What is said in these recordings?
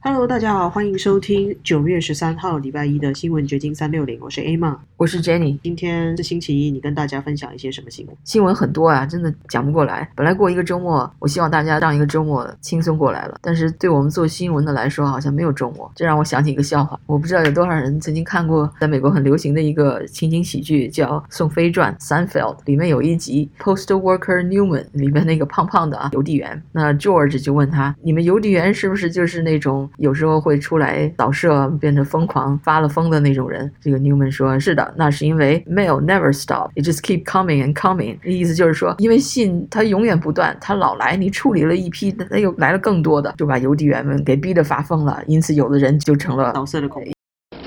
Hello，大家好，欢迎收听九月十三号礼拜一的新闻掘金三六零，我是 A 玛。我是 Jenny。今天是星期一，你跟大家分享一些什么新闻？新闻很多啊，真的讲不过来。本来过一个周末，我希望大家让一个周末轻松过来了，但是对我们做新闻的来说，好像没有周末。这让我想起一个笑话，我不知道有多少人曾经看过，在美国很流行的一个情景喜剧叫《宋飞传》（Seinfeld），里面有一集 Postal Worker Newman 里面那个胖胖的啊邮递员，那 George 就问他：“你们邮递员是不是就是那种有时候会出来扫射，变成疯狂发了疯的那种人？”这个 Newman 说：“是的，那是因为 mail never stop, it just keep coming and coming。”意思就是说，因为信它永远不断，它老来，你处理了一批，它又来了更多的，就把邮递员们给逼得发疯了。因此，有的人就成了扫射的恐怖。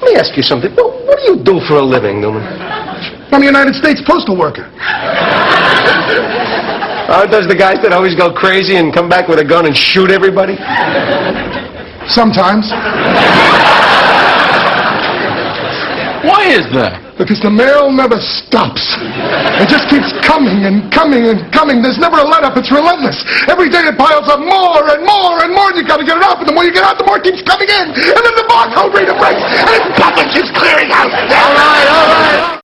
Let me ask you something. What, what do you do for a living, Newman? I'm a United States postal worker. Those the guys that always go crazy and come back with a gun and shoot everybody? Sometimes. Why is that? Because the mail never stops. It just keeps coming and coming and coming. There's never a let up. It's relentless. Every day it piles up more and more and more, and you gotta get it out. And the more you get out, the more it keeps coming in. And then the barcode reader breaks, and its bucket keeps clearing out. All right, all right.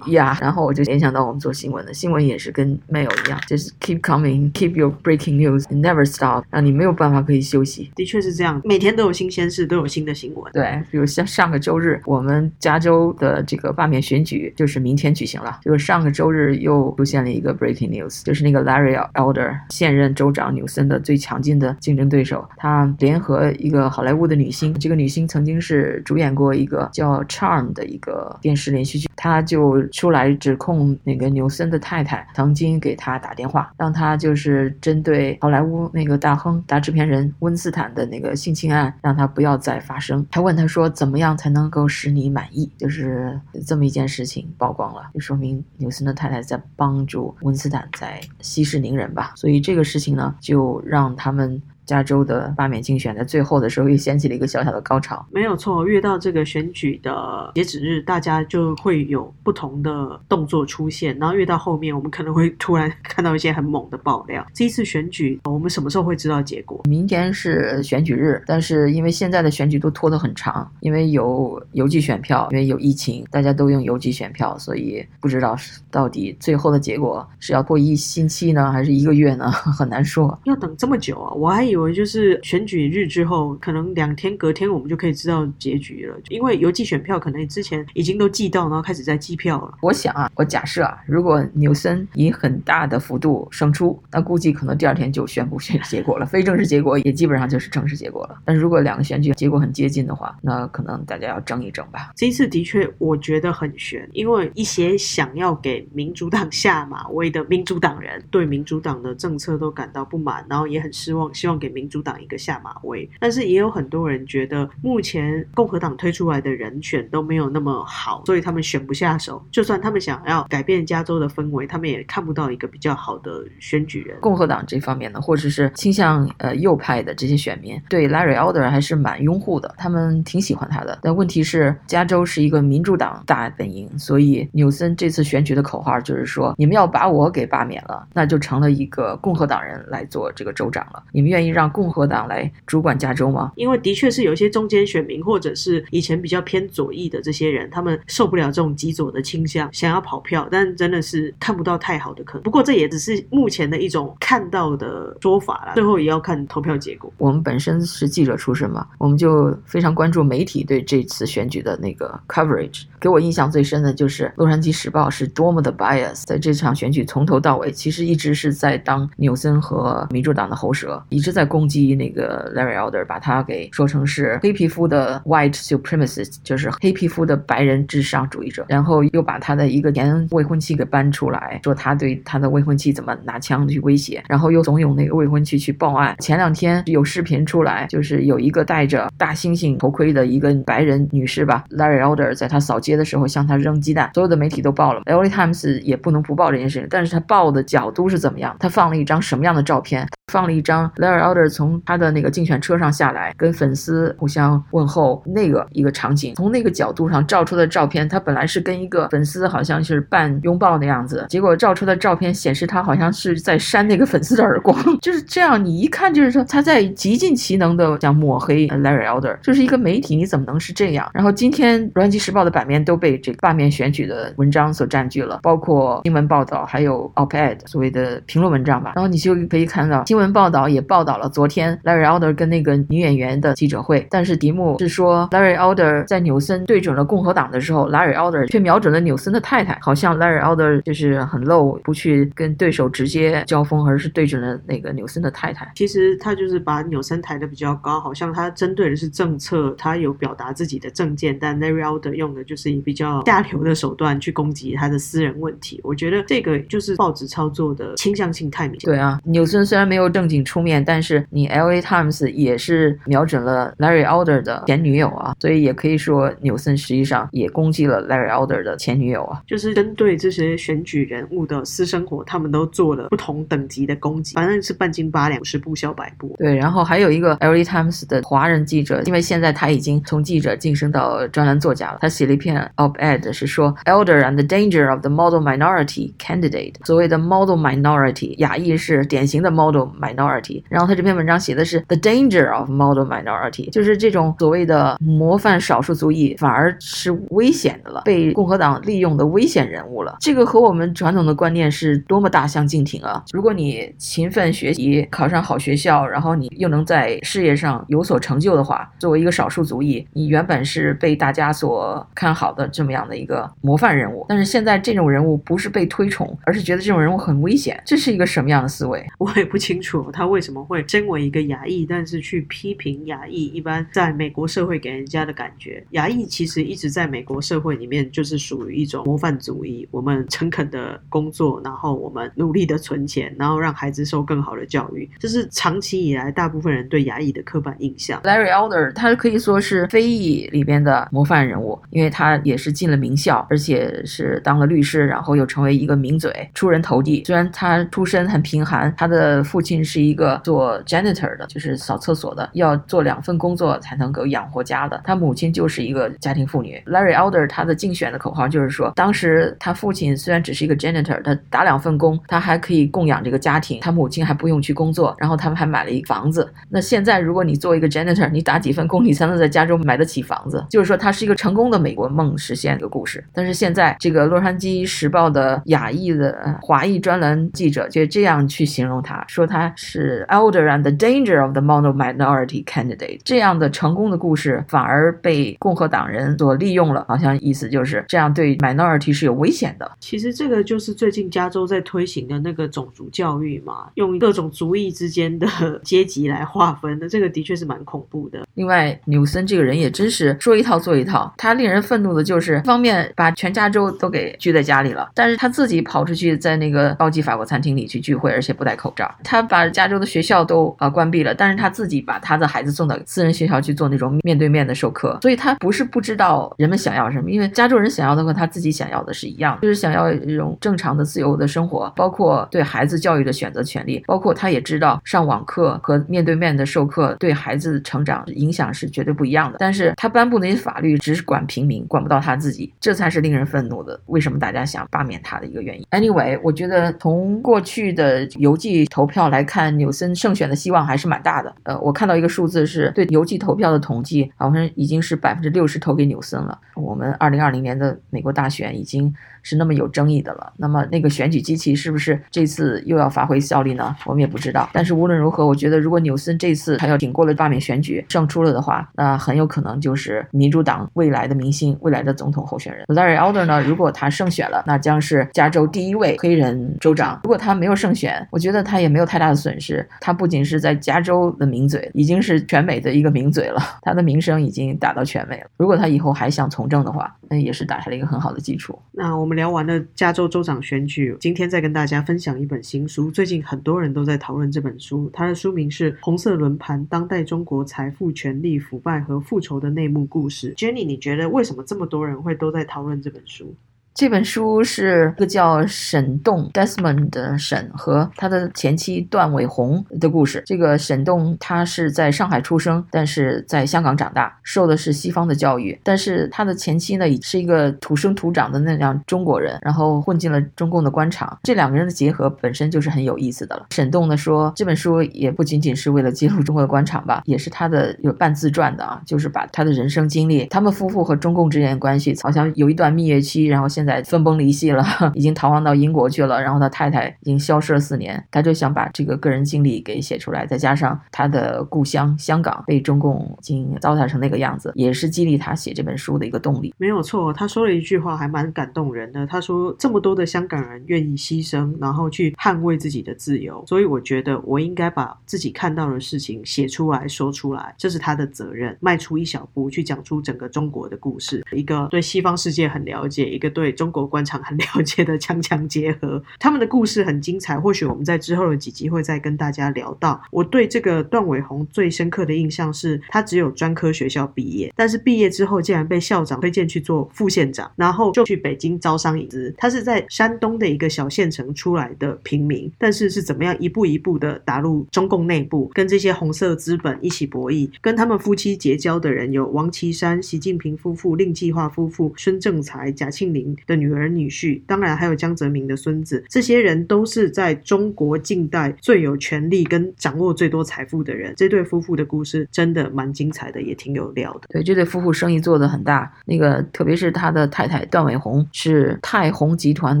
呀然后我就联想到我们做新闻的，新闻也是跟 mail 一样，就是 keep coming，keep your breaking news，it never stop，让你没有办法可以休息。的确是这样，每天都有新鲜事，都有新的新闻。对，比如像上个周日，我们加州的这个罢免选举就是明天举行了。就是上个周日又出现了一个 breaking news，就是那个 Larry Elder 现任州长纽森的最强劲的竞争对手，他联合一个好莱坞的女星，这个女星曾经是主演过一个叫《Charm》的一个电视连续剧，他就出来指控那个纽森的太太曾经给他打电话，让他就是针对好莱坞那个大亨大制片人温斯坦的那个性侵案，让他不要再发生。他问他说，怎么样才能够使你满意？就是这么一件事情曝光了，就说明纽森的太太在帮助温斯坦在息事宁人吧。所以这个事情呢，就让他们。加州的罢免竞选在最后的时候又掀起了一个小小的高潮。没有错，越到这个选举的截止日，大家就会有不同的动作出现，然后越到后面，我们可能会突然 看到一些很猛的爆料。这一次选举，我们什么时候会知道结果？明天是选举日，但是因为现在的选举都拖得很长，因为有邮寄选票，因为有疫情，大家都用邮寄选票，所以不知道是到底最后的结果是要过一星期呢，还是一个月呢？很难说。要等这么久啊！我还以为就是选举日之后，可能两天隔天我们就可以知道结局了，因为邮寄选票可能之前已经都寄到，然后开始在计票了。我想啊，我假设啊，如果纽森以很大的幅度胜出，那估计可能第二天就宣布选结果了，非正式结果也基本上就是正式结果了。但是如果两个选举结果很接近的话，那可能大家要争一争吧。这一次的确我觉得很悬，因为一些想要给民主党下马威的民主党人，对民主党的政策都感到不满，然后也很失望，希望给民主党一个下马威。但是也有很多人觉得，目前共和党推出来的人选都没有那么好，所以他们选不下手。就算他们想要改变加州的氛围，他们也看不到一个比较好的选举人。共和党这方面呢，或者是倾向呃右派的这些选民，对 Larry Elder 还是蛮拥护的，他们挺喜欢他的。但问题是，加州是一个民主党大本营，所以纽森这次选举的口号就是说，你们要把我给罢免了，那就成了一个共和党人来做这个州长了。你们愿意让共和党来主管加州吗？因为的确是有一些中间选民，或者是以前比较偏左翼的这些人，他们受不了这种极左的倾向，想要跑票，但真的是看不到太好的可能。不过这也只是目前的一种看到的说法啦，最后也要看投票结果。我们本身是记者出身嘛，我们就非常关注媒体对这次选举的那个 coverage。给我印象最深的就是《洛杉矶时报》是多么的 bias，在这场选举从头到尾，其实一直是在当纽森和民主党的喉舌，一直在攻击那个 Larry Elder，把他给说成是黑皮肤的 white supremacist，就是黑皮肤的白人至上主义者，然后又把他的一个前未婚妻给搬出来，说他对他的未婚妻怎么拿枪去威胁，然后又怂恿那个未婚妻去报案。前两天有视频出来，就是有一个戴着大猩猩头盔的一个白人女士吧，Larry Elder 在她扫街的时候向她扔鸡蛋，所有的媒体都报了，LA Times 也不能不报这件事情，但是他报的角度是怎么样？他放了一张什么样的照片？放了一张 Larry Elder 从他的那个竞选车上下来，跟粉丝互相问候那个一个场景。从那个角度上照出的照片，他本来是跟一个粉丝好像是半拥抱的样子，结果照出的照片显示他好像是在扇那个粉丝的耳光，就是这样，你一看就是说他在极尽其能的想抹黑 Larry Elder，就是一个媒体你怎么能是这样？然后今天《洛杉矶时报》的版面都被这个罢免选举的文章所占据了，包括新闻报道，还有 op-ed 所谓的评论文章吧。然后你就可以看到新闻报道也报道了昨天 Larry Elder 跟那个女演员的记者会，但是题目是说 Larry Elder 在纽森对准了共和党的时候，Larry Elder 却瞄准了纽森的太太，好像 Larry Elder 就是很 low，不去跟对手直接交锋，而是对准了那个纽森的太太。其实他就是把纽森抬得比较高，好像他针对的是政策，他有表达自己的政见，但 Larry Elder 用的就是比较下流的手段去攻击他的私人问题。我觉得这个就是报纸操作的倾向性太明显。对啊，纽森虽然没有正经出面，但是你 L A Times 也是瞄准了 Larry Elder 的前女友啊，所以也可以说纽森实际上也攻击了 Larry Elder 的前女友啊。就是针对这些选举人物的私生活，他们都做了不同等级的攻击，反正是半斤八两，是不消百步。对，然后还有一个 L A Times 的华人记者，因为现在他已经从记者晋升到专栏作家了，他写了一篇 op-ed 是说 Elder and the danger of the model minority candidate。所谓的 model minority，亚裔是典型的 model minority。然后他这篇文章写的是 the danger of model minority，就是这种所谓的模范少数族裔反而是危险的了，被共和党利用的危险人物了。这个和我们传统的观念是多么大相径庭啊！如果你勤奋学习，考上好学校，然后你又能在事业上有所成就的话，作为一个少数族裔，你原本是被大家所看好的这么样的一个模范人物。但是现在这种人物不是被推崇，而是觉得这种人物很危险，这是一个什么样的思维？我也不清楚他为什么会身为一个牙医，但是去批评牙医。一般在美国社会给人家的感觉，牙医其实一直在美国社会里面就是属于一种模范主义。我们诚恳的工作，然后我们努力的存钱，然后让孩子受更好的教育，这是长期以来大部分人对牙医的刻板印象。Larry Elder，他可以说是非裔里边的模范人物，因为他也是进了名校，而且是当了律师，然后又成为一个名嘴，出人头地。虽然他出身很贫寒，他的父亲是一个做 janitor 的，就是扫厕所的，要做两份工作才能够养活家的。他母亲就是一个家庭妇女。Larry Elder 他的竞选的口号就是说，当时他父亲虽然只是一个 janitor，他打两份工，他还可以供养这个家庭，他母亲还不用去工作，然后他们还买了一个房子。那现在如果你做一个 janitor，你打几份工，你才能在加州买得起房子？就是说，他是一个成功的美国梦实现的故事。但是现在这个洛杉矶时报的亚裔的华裔专栏记者就这样去形容他，说他他是 elder and the danger of the mono minority candidate。这样的成功的故事反而被共和党人所利用了，好像意思就是这样对 minority 是有危险的。其实这个就是最近加州在推行的那个种族教育嘛，用各种族裔之间的阶级来划分那，这个的确是蛮恐怖的。另外，纽森这个人也真是说一套做一套。他令人愤怒的就是，一方面把全加州都给拘在家里了，但是他自己跑出去在那个高级法国餐厅里去聚会，而且不戴口罩。他把把加州的学校都啊、关闭了，但是他自己把他的孩子送到私人学校去做那种面对面的授课。所以他不是不知道人们想要什么，因为加州人想要的和他自己想要的是一样，就是想要一种正常的、自由的生活，包括对孩子教育的选择权利，包括他也知道上网课和面对面的授课对孩子成长影响是绝对不一样的。但是他颁布那些法律只是管平民，管不到他自己，这才是令人愤怒的。为什么大家想罢免他的一个原因？Anyway，我觉得从过去的邮寄投票来来看，纽森胜选的希望还是蛮大的。呃，我看到一个数字是对邮寄投票的统计，好像已经是百分之六十投给纽森了。我们二零二零年的美国大选已经是那么有争议的了，那么那个选举机器是不是这次又要发挥效力呢？我们也不知道。但是无论如何，我觉得如果纽森这次他要挺过了罢免选举胜出了的话，那很有可能就是民主党未来的明星、未来的总统候选人 Larry Elder 呢。如果他胜选了，那将是加州第一位黑人州长。如果他没有胜选，我觉得他也没有太大的损失。他不仅是在加州的名嘴，已经是全美的一个名嘴了，他的名声已经打到全美了。如果他以后还想从政的话，那也是打下了一个很好的基础。那我们聊完了加州州长选举，今天再跟大家分享一本新书。最近很多人都在讨论这本书，它的书名是《红色轮盘：当代中国财富、权力、腐败和复仇的内幕故事》。Jenny，你觉得为什么这么多人会都在讨论这本书？这本书是一个叫沈栋 Desmond 的沈和他的前妻段伟红的故事。这个沈栋他是在上海出生，但是在香港长大，受的是西方的教育。但是他的前妻呢，是一个土生土长的那样中国人，然后混进了中共的官场。这两个人的结合本身就是很有意思的了。沈栋呢说，这本书也不仅仅是为了揭露中国的官场吧，也是他的有半自传的啊，就是把他的人生经历，他们夫妇和中共之间的关系，好像有一段蜜月期，然后现在分崩离析了，已经逃亡到英国去了，然后他太太已经消失了四年，他就想把这个个人经历给写出来，再加上他的故乡香港被中共已经糟蹋成那个样子，也是激励他写这本书的一个动力。没有错，他说了一句话还蛮感动人的。他说：“这么多的香港人愿意牺牲，然后去捍卫自己的自由，所以我觉得我应该把自己看到的事情写出来说出来，这是他的责任。迈出一小步，去讲出整个中国的故事，一个对西方世界很了解，一个对中国官场很了解的强强结合。他们的故事很精彩，或许我们在之后的几集会再跟大家聊到。我对这个段伟宏最深刻的印象是他只有专科学校毕业，但是毕业之后竟然被校长推荐去做副县长，然后就去北京招商引资。他是在山东的一个小县城出来的平民，但是是怎么样一步一步的打入中共内部，跟这些红色资本一起博弈。跟他们夫妻结交的人有王岐山、习近平夫妇、令计划夫妇、孙政才、贾庆林的女儿女婿，当然还有江泽民的孙子。这些人都是在中国近代最有权力跟掌握最多财富的人。这对夫妇的故事真的蛮精彩的，也挺有料的。对，这对夫妇生意做得很大，那个特别是他的太太段伟红是泰宏集团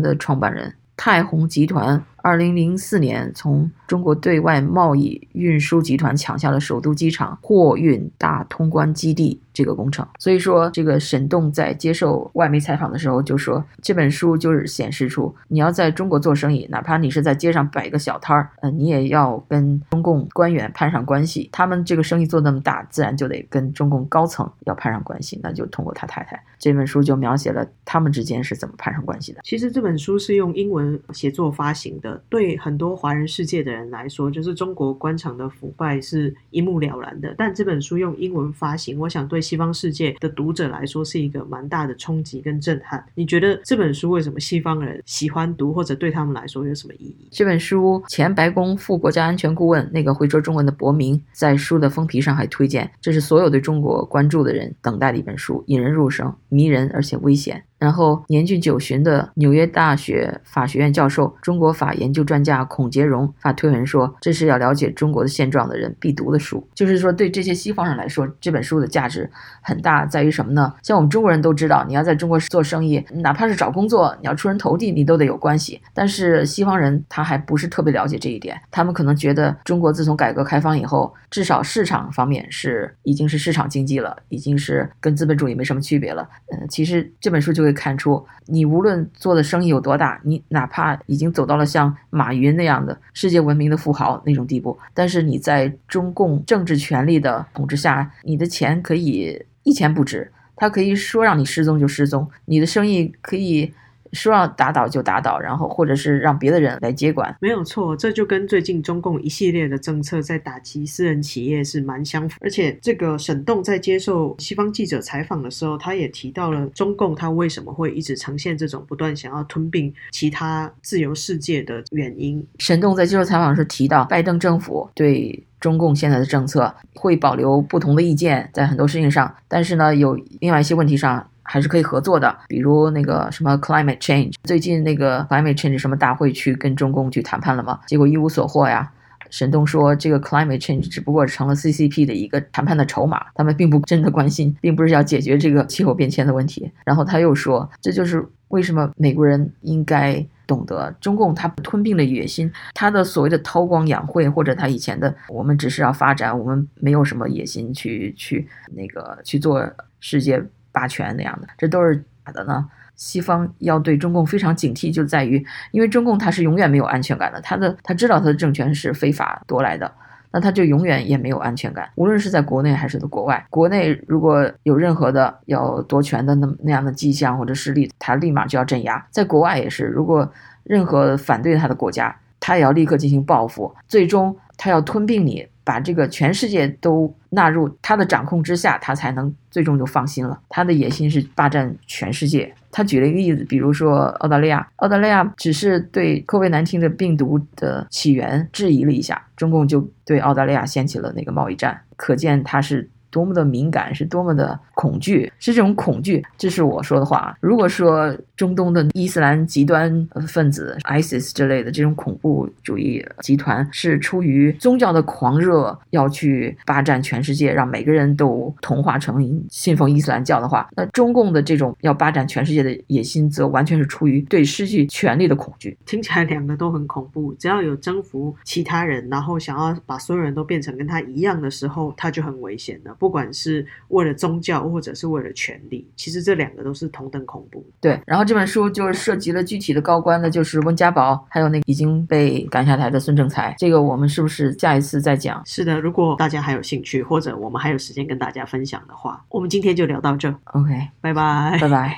的创办人。泰宏集团二零零四年从中国对外贸易运输集团抢下了首都机场货运大通关基地这个工程。所以说，这个沈栋在接受外媒采访的时候就说，这本书就是显示出，你要在中国做生意，哪怕你是在街上摆个小摊儿，呃，你也要跟中共官员攀上关系。他们这个生意做那么大，自然就得跟中共高层要攀上关系。那就通过他太太这本书就描写了他们之间是怎么攀上关系的。其实这本书是用英文写作发行的，对很多华人世界的人来说，就是中国官场的腐败是一目了然的。但这本书用英文发行，我想对西方世界的读者来说是一个蛮大的冲击跟震撼。你觉得这本书为什么西方人喜欢读，或者对他们来说有什么意义？这本书前白宫副国家安全顾问那个会说中文的伯明在书的封皮上还推荐，这是所有对中国关注的人等待的一本书，引人入胜，迷人而且危险。然后年近九旬的纽约大学法学院教授、中国法研究专家孔杰荣发推文说：“这是要了解中国的现状的人必读的书。”就是说，对这些西方人来说，这本书的价值很大，在于什么呢？像我们中国人都知道，你要在中国做生意，哪怕是找工作，你要出人头地，你都得有关系。但是西方人他还不是特别了解这一点，他们可能觉得中国自从改革开放以后，至少市场方面是已经是市场经济了，已经是跟资本主义没什么区别了。嗯，其实这本书就。会看出，你无论做的生意有多大，你哪怕已经走到了像马云那样的世界闻名的富豪那种地步，但是你在中共政治权力的统治下，你的钱可以一钱不值，他可以说让你失踪就失踪，你的生意可以。说要打倒就打倒，然后或者是让别的人来接管，没有错，这就跟最近中共一系列的政策在打击私人企业是蛮相符。而且这个沈栋在接受西方记者采访的时候，他也提到了中共他为什么会一直呈现这种不断想要吞并其他自由世界的原因。沈栋在接受采访时提到，拜登政府对中共现在的政策会保留不同的意见，在很多事情上，但是呢，有另外一些问题上。还是可以合作的，比如那个什么 climate change，最近那个 climate change 什么大会去跟中共去谈判了吗？结果一无所获呀。沈东说，这个 climate change 只不过成了 CCP 的一个谈判的筹码，他们并不真的关心，并不是要解决这个气候变迁的问题。然后他又说，这就是为什么美国人应该懂得中共他吞并的野心，他的所谓的韬光养晦，或者他以前的我们只是要发展，我们没有什么野心去去那个去做世界。霸权那样的，这都是假的呢。西方要对中共非常警惕，就在于，因为中共他是永远没有安全感的，他的他知道他的政权是非法夺来的，那他就永远也没有安全感。无论是在国内还是在国外，国内如果有任何的要夺权的那那样的迹象或者势力，他立马就要镇压。在国外也是，如果任何反对他的国家，他也要立刻进行报复，最终他要吞并你。把这个全世界都纳入他的掌控之下，他才能最终就放心了。他的野心是霸占全世界。他举了一个例子，比如说澳大利亚，澳大利亚只是对 COVID-19 的病毒的起源质疑了一下，中共就对澳大利亚掀起了那个贸易战，可见他是。多么的敏感，是多么的恐惧，是这种恐惧，这是我说的话。如果说中东的伊斯兰极端分子 ISIS 之类的这种恐怖主义集团是出于宗教的狂热，要去霸占全世界，让每个人都同化成信奉伊斯兰教的话，那中共的这种要霸占全世界的野心，则完全是出于对失去权力的恐惧。听起来两个都很恐怖。只要有征服其他人，然后想要把所有人都变成跟他一样的时候，他就很危险了。不管是为了宗教，或者是为了权力，其实这两个都是同等恐怖。对，然后这本书就是涉及了具体的高官的，就是温家宝，还有那已经被赶下台的孙政才。这个我们是不是下一次再讲？是的，如果大家还有兴趣，或者我们还有时间跟大家分享的话，我们今天就聊到这。OK，拜拜，拜拜。